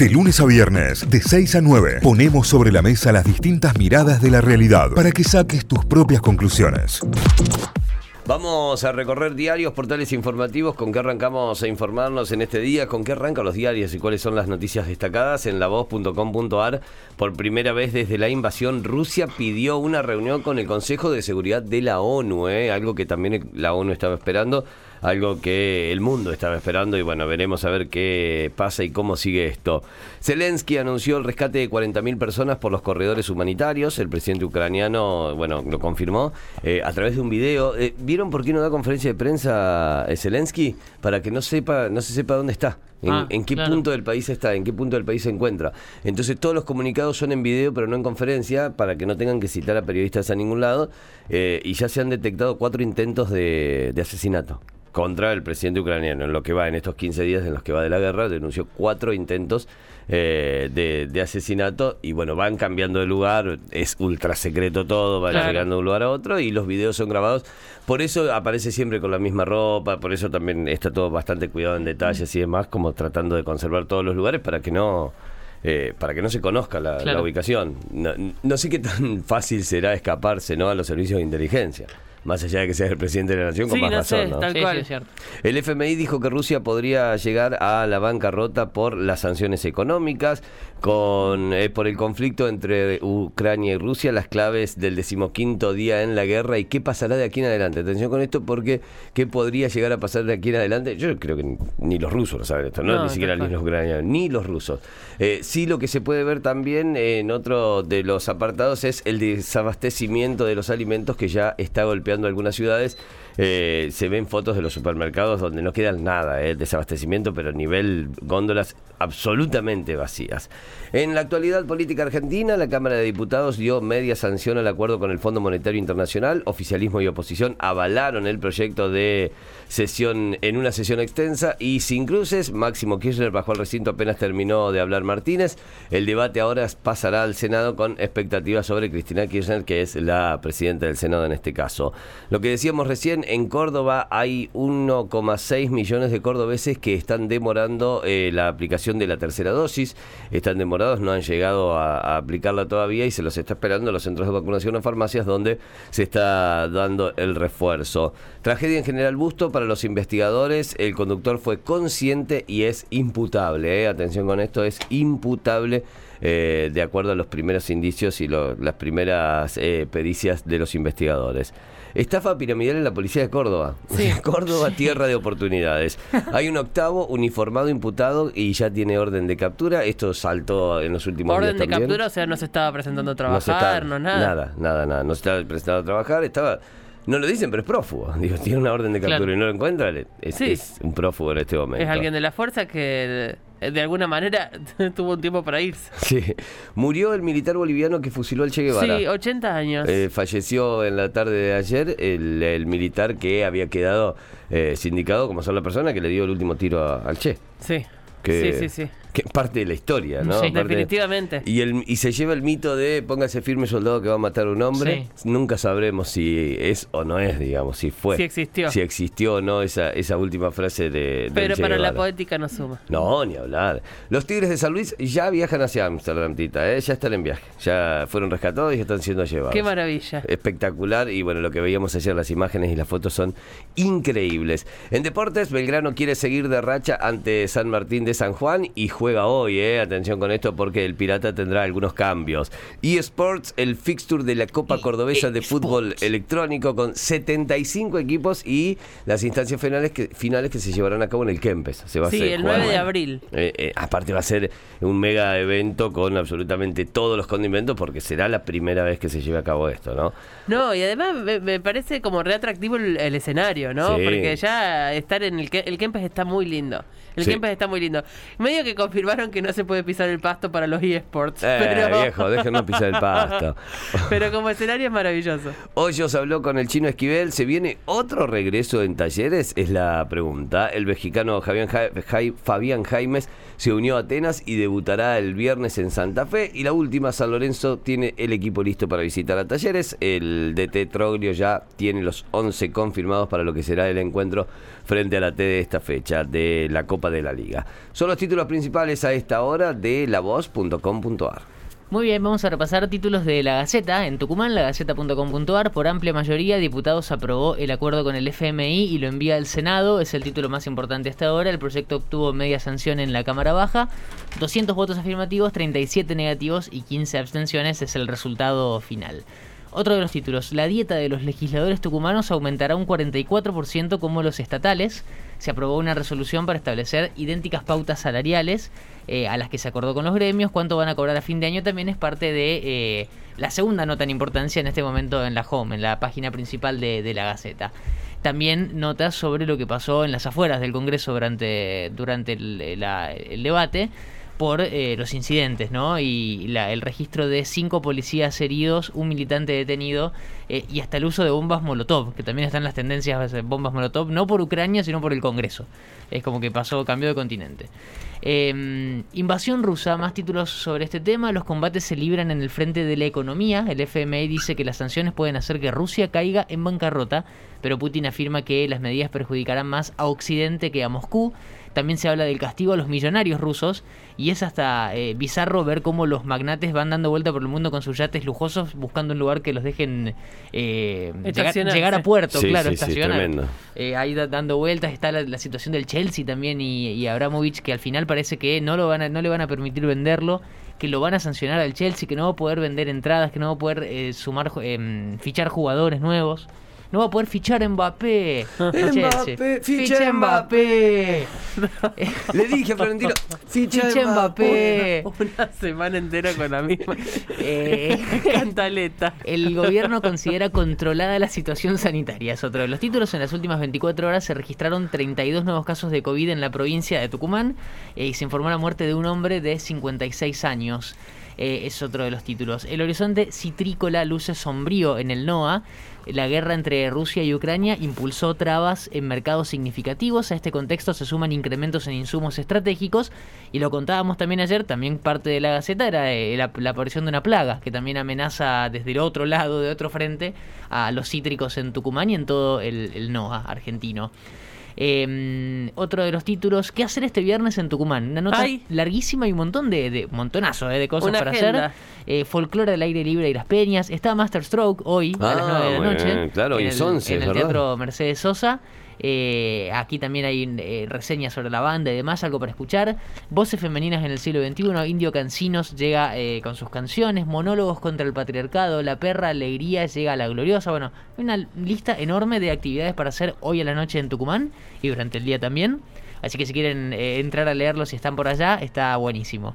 De lunes a viernes, de 6 a 9, ponemos sobre la mesa las distintas miradas de la realidad para que saques tus propias conclusiones. Vamos a recorrer diarios, portales informativos. ¿Con qué arrancamos a informarnos en este día? ¿Con qué arrancan los diarios y cuáles son las noticias destacadas? En lavoz.com.ar, por primera vez desde la invasión, Rusia pidió una reunión con el Consejo de Seguridad de la ONU, ¿eh? algo que también la ONU estaba esperando algo que el mundo estaba esperando y bueno, veremos a ver qué pasa y cómo sigue esto. Zelensky anunció el rescate de 40.000 personas por los corredores humanitarios, el presidente ucraniano, bueno, lo confirmó eh, a través de un video. Eh, ¿Vieron por qué no da conferencia de prensa eh, Zelensky? Para que no sepa, no se sepa dónde está. En, Ah, en qué claro. punto del país está, en qué punto del país se encuentra. Entonces todos los comunicados son en video, pero no en conferencia, para que no tengan que citar a periodistas a ningún lado. eh, y ya se han detectado cuatro intentos de, de asesinato contra el presidente ucraniano. En lo que va, en estos 15 días en los que va de la guerra, denunció cuatro intentos eh, de, de asesinato. Y bueno, van cambiando de lugar, es ultra secreto todo, van Claro. llegando de un lugar a otro y los videos son grabados. Por eso aparece siempre con la misma ropa, por eso también está todo bastante cuidado en detalles y demás, como tratando de conservar todos los lugares para que no... eh, para que no se conozca la, ubicación. No, no sé qué tan fácil será escaparse ¿no? a los servicios de inteligencia. Más allá de que sea el presidente de la nación, con Sí, más no razón. sé, ¿no? tal Sí, cual. sí, es cierto. El FMI dijo que Rusia podría llegar a la bancarrota por las sanciones económicas, con eh, por el conflicto entre Ucrania y Rusia, las claves del decimoquinto día en la guerra y qué pasará de aquí en adelante. Atención con esto porque qué podría llegar a pasar de aquí en adelante. Yo creo que ni, ni los rusos lo saben esto, no, No, ni siquiera ni los ucranianos, ni los rusos. Eh, sí, lo que se puede ver también en otro de los apartados es el desabastecimiento de los alimentos que ya está golpeando algunas ciudades. Eh, se ven fotos de los supermercados donde no queda nada, eh, el desabastecimiento, pero nivel góndolas absolutamente vacías. En la actualidad política argentina, la Cámara de Diputados dio media sanción al acuerdo con el Fondo Monetario Internacional. Oficialismo y oposición avalaron el proyecto de sesión en una sesión extensa y sin cruces. Máximo Kirchner bajó al recinto apenas terminó de hablar Martínez. El debate ahora pasará al Senado con expectativas sobre Cristina Kirchner, que es la presidenta del Senado en este caso. Lo que decíamos recién, en Córdoba hay 1,6 millones de cordobeses que están demorando eh, la aplicación de la tercera dosis. Están demorados, no han llegado a, aplicarla todavía y se los está esperando en los centros de vacunación o farmacias donde se está dando el refuerzo. Tragedia en General Busto para los investigadores. El conductor fue consciente y es imputable. eh. Atención con esto, es imputable. Eh, de acuerdo a los primeros indicios y lo- las primeras eh, pericias de los investigadores. Estafa piramidal en la policía de Córdoba. Sí. Córdoba, tierra de oportunidades. Hay un octavo uniformado imputado y ya tiene orden de captura. Esto saltó en los últimos Orden días de también. captura, o sea, no se estaba presentando a No trabajar, está- no, nada. Nada, nada, nada. No se estaba presentado a trabajar, estaba. No lo dicen, pero es prófugo. Digo, tiene una orden de captura Claro. y no lo encuentra. Es, Sí. es un prófugo en este momento. Es alguien de la fuerza que de, de alguna manera tuvo un tiempo para irse. Sí. Murió el militar boliviano que fusiló al Che Guevara. Sí, 80 años. Eh, falleció en la tarde de ayer el, el militar que había quedado eh, sindicado como son la persona que le dio el último tiro a- al Che. sí. Que, sí, sí, sí. Que es parte de la historia, ¿no? Sí, Parte- definitivamente. Y, el, y se lleva el mito de póngase firme soldado que va a matar a un hombre. Nunca sabremos si es o no es, digamos, si fue. Si existió. Si existió o no esa, esa última frase de. Pero para la poética no suma. No, ni hablar. Los Tigres de San Luis ya viajan hacia Amsterdam, Tita, ¿eh? ya están en viaje. Ya fueron rescatados y ya están siendo llevados. Qué maravilla. Espectacular y bueno, lo que veíamos ayer, las imágenes y las fotos son increíbles. En deportes, Belgrano quiere seguir de racha ante San Martín de San Juan y juega hoy, eh. Atención con esto porque el Pirata tendrá algunos cambios. eSports, el fixture de la Copa Cordobesa de Fútbol Electrónico con 75 equipos y las instancias finales que, finales que se llevarán a cabo en el Kempes. Se va a Sí, hacer el jugar- 9 de abril. eh, eh, aparte va a ser un mega evento con absolutamente todos los condimentos porque será la primera vez que se lleve a cabo esto, ¿no? No, y además me, me parece como re atractivo el, el escenario, ¿no? Sí. Porque ya estar en el Ke- el Kempes está muy lindo. El Sí. Kempes está muy lindo. Medio que confirmaron que no se puede pisar el pasto para los eSports. Eh, pero... viejo, déjenos pisar el pasto. pero como escenario es maravilloso. Hoyos habló con el chino Esquivel. ¿Se viene otro regreso en talleres? Es la pregunta. El mexicano Javián Ja- Jai- Fabián Jaimes se unió a Atenas y debutará el viernes en Santa Fe. Y la última, San Lorenzo tiene el equipo listo para visitar a talleres. El DT Troglio ya tiene los 11 confirmados para lo que será el encuentro frente a la T de esta fecha de la Copa de la Liga. Son los títulos principales. A esta hora de lavoz.com.ar. Muy bien, vamos a repasar títulos de la Gaceta. En Tucumán, lagaceta.com.ar, por amplia mayoría, diputados aprobó el acuerdo con el FMI y lo envía al Senado. Es el título más importante hasta ahora. El proyecto obtuvo media sanción en la Cámara Baja. 200 votos afirmativos, 37 negativos y 15 abstenciones es el resultado final. Otro de los títulos, la dieta de los legisladores tucumanos aumentará un 44% como los estatales. Se aprobó una resolución para establecer idénticas pautas salariales eh, a las que se acordó con los gremios. Cuánto van a cobrar a fin de año también es parte de eh, la segunda nota en importancia en este momento en la home, en la página principal de, la Gaceta. También notas sobre lo que pasó en las afueras del Congreso durante, durante el debate por eh, los incidentes, ¿no? Y el registro de cinco policías heridos, un militante detenido eh, y hasta el uso de bombas Molotov, que también están las tendencias de bombas Molotov, no por Ucrania, sino por el Congreso. Es como que pasó, cambio de continente. Em, invasión rusa, más títulos sobre este tema. Los combates se libran en el frente de la economía. El FMI dice que las sanciones pueden hacer que Rusia caiga en bancarrota, pero Putin afirma que las medidas perjudicarán más a Occidente que a Moscú. También se habla del castigo a los millonarios rusos y es hasta eh, bizarro ver cómo los magnates van dando vuelta por el mundo con sus yates lujosos buscando un lugar que los dejen eh, llegar, a puerto, claro, estacionar. Eh, ahí dando vueltas está la, situación del Chelsea también y, Abramovich que al final parece que no, lo van a, no le van a permitir venderlo que lo van a sancionar al Chelsea, que no va a poder vender entradas, que no va a poder sumar, em, fichar jugadores nuevos no va a poder fichar Mbappé. Mbappé, ficha Mbappé. Le dije a Florentino, ficha, Mbappé. Una, semana entera con la misma eh, cantaleta. El gobierno considera controlada la situación sanitaria. Es otro de los títulos. En las últimas 24 horas se registraron 32 nuevos casos de COVID en la provincia de Tucumán eh, y se informó la muerte de un hombre de 56 años. Eh, es otro de los títulos. El horizonte citrícola luce sombrío en el NOA. La guerra entre Rusia y Ucrania impulsó trabas en mercados significativos. A este contexto se suman incrementos en insumos estratégicos. Y lo contábamos también ayer, también parte de la Gaceta, era eh, la, aparición de una plaga que también amenaza desde el otro lado, de otro frente, a los cítricos en Tucumán y en todo el, el NOA argentino. Eh, otro de los títulos, ¿qué hacer este viernes en Tucumán? Una nota larguísima y un montón de, de montonazo eh, de cosas para hacer. Eh, folclore del aire libre y las peñas. Está Master Stroke hoy a las 9 de la noche. claro, en el, 11, en el Teatro Mercedes Sosa. Eh, aquí también hay eh, reseñas sobre la banda y demás, algo para escuchar. Voces femeninas en el siglo XXI. Indio Cancinos llega eh, con sus canciones. Monólogos contra el patriarcado. La perra alegría llega a la gloriosa. Bueno, hay una lista enorme de actividades para hacer hoy a la noche en Tucumán y durante el día también. Así que si quieren entrar a leerlo si están por allá, está buenísimo.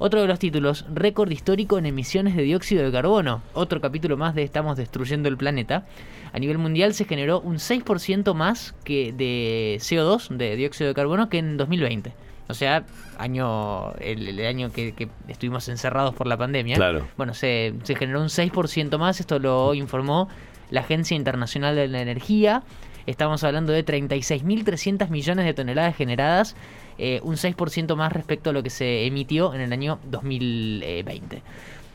Otro de los títulos, récord histórico en emisiones de dióxido de carbono. Otro capítulo más de Estamos destruyendo el planeta. A nivel mundial se generó un 6% más que de CO2, de dióxido de carbono, que en 2020. O sea, año el, año que, estuvimos encerrados por la pandemia. Claro. Bueno, se, se generó un 6% más. Esto lo informó la Agencia Internacional de la Energía. Estamos hablando de 36.300 millones de toneladas generadas eh, un 6% más respecto a lo que se emitió en el año 2020.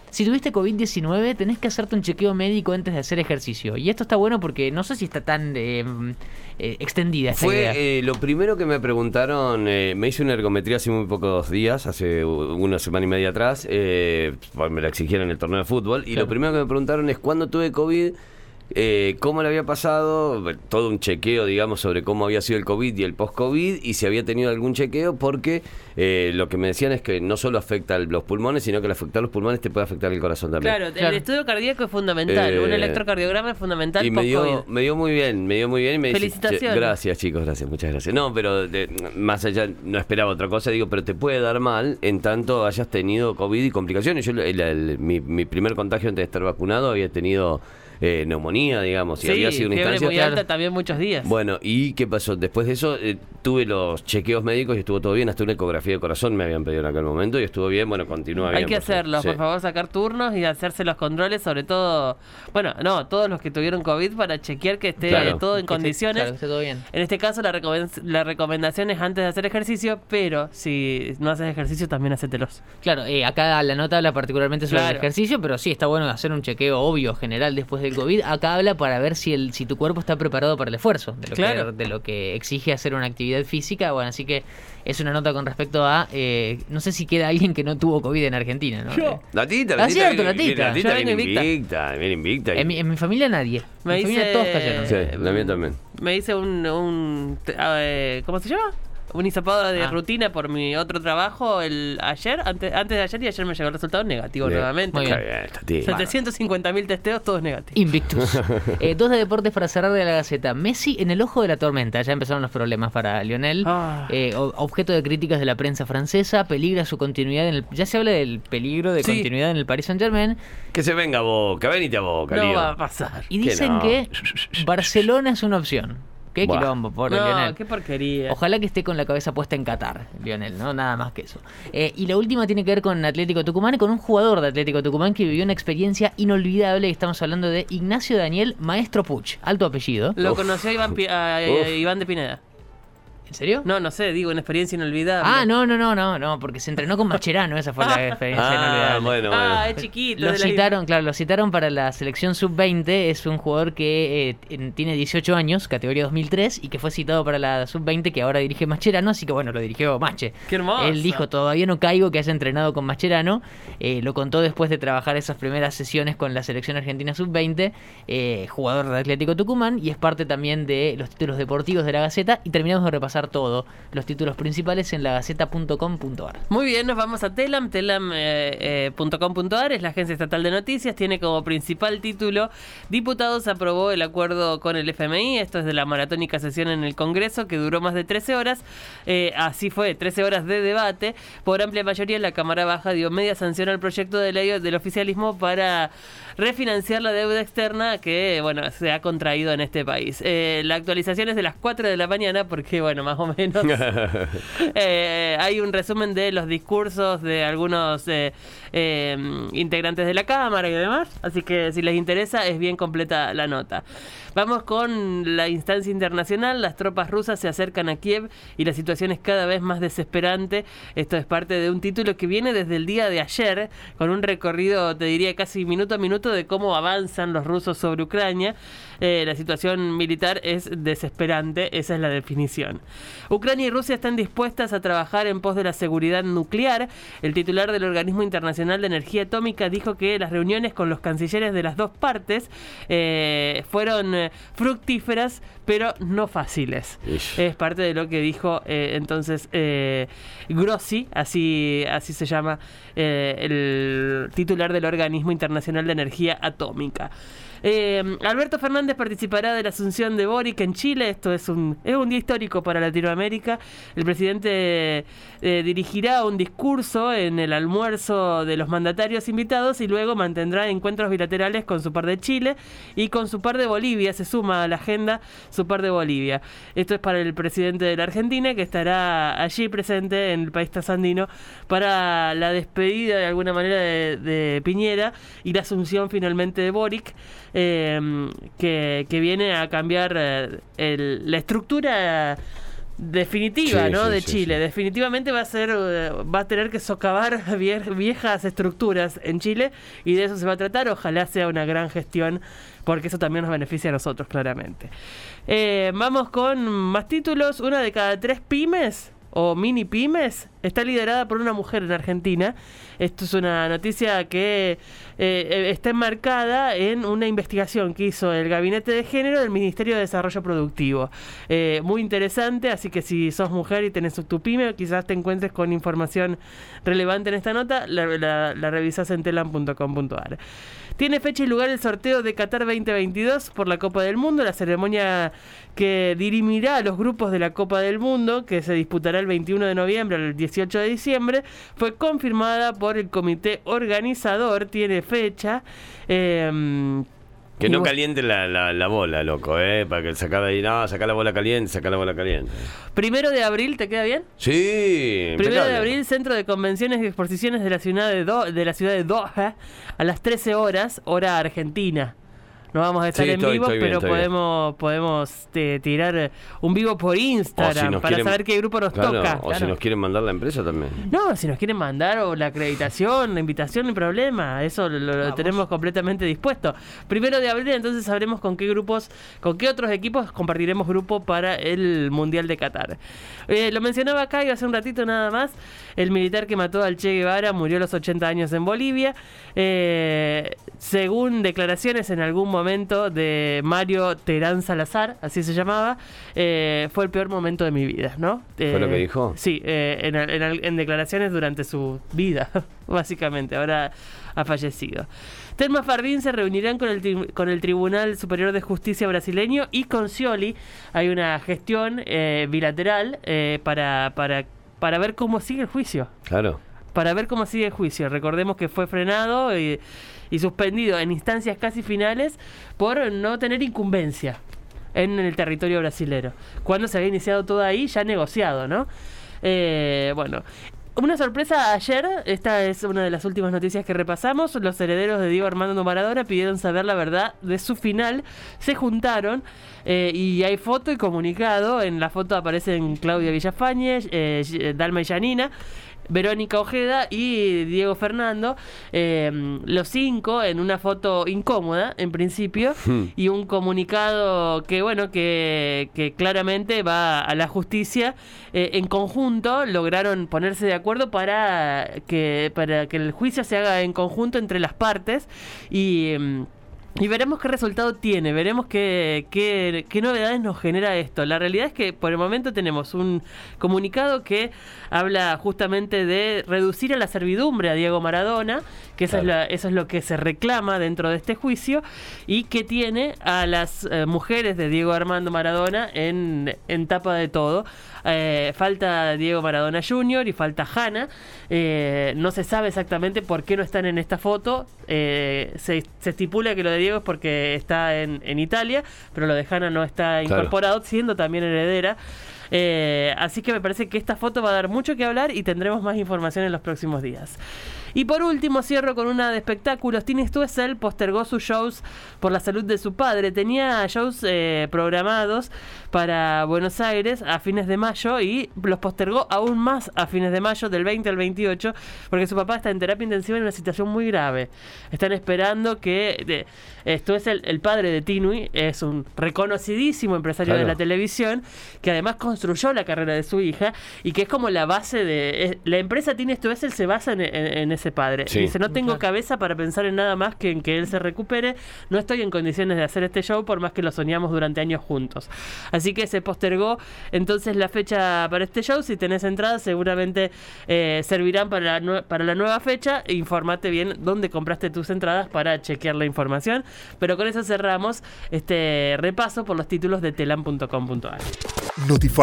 Si tuviste COVID-19, tenés que hacerte un chequeo médico antes de hacer ejercicio. Y esto está bueno porque no sé si está tan eh, eh, extendida esta Fue lo primero que me preguntaron, me hice una ergometría hace muy pocos días, hace una semana y media atrás, me la exigieron en el torneo de fútbol, y lo primero que me preguntaron es cuándo tuve COVID eh, cómo le había pasado, todo un chequeo, digamos, sobre cómo había sido el COVID y el post-COVID y si había tenido algún chequeo, porque eh, lo que me decían es que no solo afecta los pulmones, sino que al afectar los pulmones te puede afectar el corazón también. Claro, el estudio cardíaco es fundamental, un eh, electrocardiograma es fundamental. Y me dio, me dio muy bien, me dio muy bien. me Felicitaciones. gracias, chicos, gracias, muchas gracias. No, pero más allá, no esperaba otra cosa, digo, pero te puede dar mal en tanto hayas tenido COVID y complicaciones. Yo, mi, mi primer contagio antes de estar vacunado había tenido eh, neumonía, digamos, y había sido una instancia. muy alta también muchos días. Bueno, ¿y qué pasó? Después de eso eh, tuve los chequeos médicos y estuvo todo bien, hasta una ecografía de corazón me habían pedido en aquel momento y estuvo bien, bueno, continúa bien. Hay que hacerlo, por favor, sacar turnos y hacerse los controles, sobre todo, bueno, no, todos los que tuvieron COVID para chequear que esté todo en condiciones. esté todo bien. En este caso la, la recomendación es antes de hacer ejercicio, pero si no haces ejercicio también hacételos. Claro, eh, acá la nota habla particularmente sobre el ejercicio, pero sí está bueno hacer un chequeo obvio, general, después del el COVID acá habla para ver si el si tu cuerpo está preparado para el esfuerzo, de lo, Claro. que, de lo que exige hacer una actividad física. Bueno, así que es una nota con respecto a. eh, no sé si queda alguien que no tuvo COVID en Argentina, ¿no? Yo. Eh, Latita, Ah, latita. cierto, viene- Latita. Latita Yo viene vengo invicta. invicta. Viene invicta. en, mi, en mi familia nadie. Me mi familia dice- todos cayeron. Sí, la mía también. Me hice un, un eh, ¿cómo se llama? Un hisopado de Ah. rutina por mi otro trabajo el ayer, antes, antes de ayer y ayer me llegó el resultado negativo Bien. nuevamente. Muy bien. bien, Latita. 750 mil testeos, todos negativos. Invictus. Eh, dos de deportes para cerrar de la Gaceta. Messi en el ojo de la tormenta. Ya empezaron los problemas para Lionel. Ah. Eh, objeto de críticas de la prensa francesa. Peligra su continuidad en el. Ya se habla del peligro de Sí. continuidad en el Paris Saint Germain. Que se venga a Boca, venite a Boca, No lío. va a pasar. Y Que dicen no. que Barcelona es una opción. Qué Buah. quilombo, pobre No, Lionel. qué porquería. Ojalá que esté con la cabeza puesta en Qatar, Lionel, ¿no? Nada más que eso. Eh, y la última tiene que ver con Atlético Tucumán, con un jugador de Atlético Tucumán que vivió una experiencia inolvidable. Estamos hablando de Ignacio Daniel Maestro Puch, alto apellido. Lo conoció Iván, Pi- a- a- Uf. Iván de Pineda. ¿En serio? No, no sé, digo, una experiencia inolvidable. Ah, no, no, no, no, no, porque se entrenó con Mascherano, esa fue la experiencia Ah, inolvidable. bueno, bueno. Ah, es chiquito. Lo la- citaron, claro, lo citaron para la selección sub-20. Es un jugador que eh, en- tiene 18 años, categoría 2003, y que fue citado para la sub-20, que ahora dirige Mascherano, así que bueno, lo dirigió Mache. Qué hermoso. Él dijo, todavía no caigo que haya entrenado con Mascherano. Eh, lo contó después de trabajar esas primeras sesiones con la selección argentina sub-20, eh, jugador de Atlético Tucumán, y es parte también de los títulos deportivos de la Gaceta. Y terminamos de repasar todo, los títulos principales en lagaceta.com.ar. Muy bien, nos vamos a Telam, telam.com.ar, es la agencia estatal de noticias, tiene como principal título Diputados aprobó el acuerdo con el FMI, esto es de la maratónica sesión en el Congreso que duró más de 13 horas, Eh, así fue, 13 horas de debate, por amplia mayoría la Cámara Baja dio media sanción al proyecto de ley del oficialismo para refinanciar la deuda externa que, bueno, se ha contraído en este país. Eh, la actualización es de las 4 de la mañana porque, bueno, más o menos... Eh, hay un resumen de los discursos de algunos eh, eh, integrantes de la Cámara y demás. Así que si les interesa, es bien completa la nota. Vamos con la instancia internacional. Las tropas rusas se acercan a Kiev y la situación es cada vez más desesperante. Esto es parte de un título que viene desde el día de ayer, con un recorrido, te diría, casi minuto a minuto de cómo avanzan los rusos sobre Ucrania. Eh, la situación militar es desesperante, esa es la definición. Ucrania y Rusia están dispuestas a trabajar en pos de la seguridad nuclear. El titular del Organismo Internacional de Energía Atómica dijo que las reuniones con los cancilleres de las dos partes eh, fueron eh, fructíferas, pero no fáciles. Ish. Es parte de lo que dijo eh, entonces Grossi, así, así se llama el titular del Organismo Internacional de Energía Atómica. Eh, Alberto Fernández participará de la asunción de Boric en Chile. Esto es un, es un día histórico para Latinoamérica. El presidente eh, dirigirá un discurso en el almuerzo de los mandatarios invitados y luego mantendrá encuentros bilaterales con su par de Chile y con su par de Bolivia. Se suma a la agenda su par de Bolivia. Esto es para el presidente de la Argentina que estará allí presente en el país trasandino para la despedida de alguna manera de, de Piñera y la asunción finalmente de Boric eh, que, que viene a cambiar eh, el- la estructura definitiva Sí, ¿no? sí, de sí, Chile. definitivamente va a ser eh, va a tener que socavar vie- viejas estructuras en Chile y de eso se va a tratar. Ojalá sea una gran gestión porque eso también nos beneficia a nosotros claramente. Eh, vamos con más títulos. Una de cada tres pymes o mini pymes está liderada por una mujer en Argentina. Esto es una noticia que eh, está enmarcada en una investigación que hizo el Gabinete de Género del Ministerio de Desarrollo Productivo. Eh, muy interesante, así que si sos mujer y tenés tu pyme, quizás te encuentres con información relevante en esta nota, la, la, revisás en telam.com.ar. Tiene fecha y lugar el sorteo de Qatar 2022 por la Copa del Mundo, la ceremonia que dirimirá a los grupos de la Copa del Mundo, que se disputará el 21 de noviembre al 18 de diciembre, fue confirmada por el comité organizador, tiene fecha. eh, Que no caliente la, la, la bola, loco, ¿eh? Para que sacar ahí, no, sacar la bola caliente, sacar la bola caliente. Primero de abril, ¿te queda bien? Sí, Primero de abril, Centro de Convenciones y Exposiciones de la ciudad de, Do- de la ciudad de Doha, a las 13 horas, hora argentina. No vamos a estar Sí, en estoy- vivo, bien, pero bien. podemos podemos eh, tirar un vivo por Instagram para quieren- saber qué grupo nos Claro, toca. O si nos quieren mandar la empresa también. No, si nos quieren mandar o la acreditación, la invitación, no hay problema. Eso lo, tenemos completamente dispuesto. Primero de abril, entonces sabremos con qué grupos, con qué otros equipos compartiremos grupo para el Mundial de Qatar. Eh, lo mencionaba acá y hace un ratito nada más. El militar que mató al Che Guevara murió a los 80 años en Bolivia. Eh, según declaraciones en algún momento de Mario Terán Salazar, así se llamaba, eh, fue el peor momento de mi vida, ¿no? ¿Fue lo que Eh, dijo? Sí, eh, en, en- en declaraciones durante su vida, básicamente. Ahora ha fallecido. Telma Fardín se reunirán con el, con el Tribunal Superior de Justicia brasileño y con Scioli. Hay una gestión eh, bilateral eh, para, para, para ver cómo sigue el juicio. Claro. Para ver cómo sigue el juicio. Recordemos que fue frenado y, y suspendido en instancias casi finales por no tener incumbencia en el territorio brasilero. Cuando se había iniciado todo ahí, ya negociado, ¿no? Eh, bueno. Una sorpresa ayer, esta es una de las últimas noticias que repasamos, los herederos de Diego Armando Maradona pidieron saber la verdad de su final, se juntaron eh, y hay foto y comunicado, en la foto aparecen Claudia Villafañez, eh, Dalma y Janina, Verónica Ojeda y Diego Fernando, eh, los cinco en una foto incómoda en principio Hmm. y un comunicado que bueno que, que claramente va a la justicia Eh, en conjunto lograron ponerse de acuerdo para que para que el juicio se haga en conjunto entre las partes y mm, y veremos qué resultado tiene, veremos qué, qué, qué novedades nos genera esto. La realidad es que por el momento tenemos un comunicado que habla justamente de reducir a la servidumbre a Diego Maradona, que esa es la- eso es lo que se reclama dentro de este juicio, y que tiene a las eh, mujeres de Diego Armando Maradona en, en tapa de todo. Eh, falta Diego Maradona Jr. y falta Hanna. Eh, no se sabe exactamente por qué no están en esta foto. Se, se estipula que lo de Diego es porque está en, en Italia, pero lo de Hanna no está Claro. incorporado, siendo también heredera. Eh, así que me parece que esta foto va a dar mucho que hablar y tendremos más información en los próximos días. Y por último, cierro con una de espectáculos. Tini Stoessel postergó sus shows por la salud de su padre. Tenía shows eh, programados para Buenos Aires a fines de mayo y los postergó aún más a fines de mayo, del 20 al 28, porque su papá está en terapia intensiva en una situación muy grave. Están esperando que. de- esto es el, el padre de Tinui, es un reconocidísimo empresario de la televisión, que además construyó la carrera de su hija y que es como la base de. es- la empresa Tini Stoessel se basa en, en- en ese padre. Sí. Dice: No tengo cabeza para pensar en nada más que en que él se recupere. No estoy en condiciones de hacer este show por más que lo soñamos durante años juntos. Así que se postergó entonces la fecha para este show. Si tenés entradas, seguramente eh, servirán para la, para la nueva fecha. Informate bien dónde compraste tus entradas para chequear la información. Pero con eso cerramos este repaso por los títulos de telam.com.ar. Notify,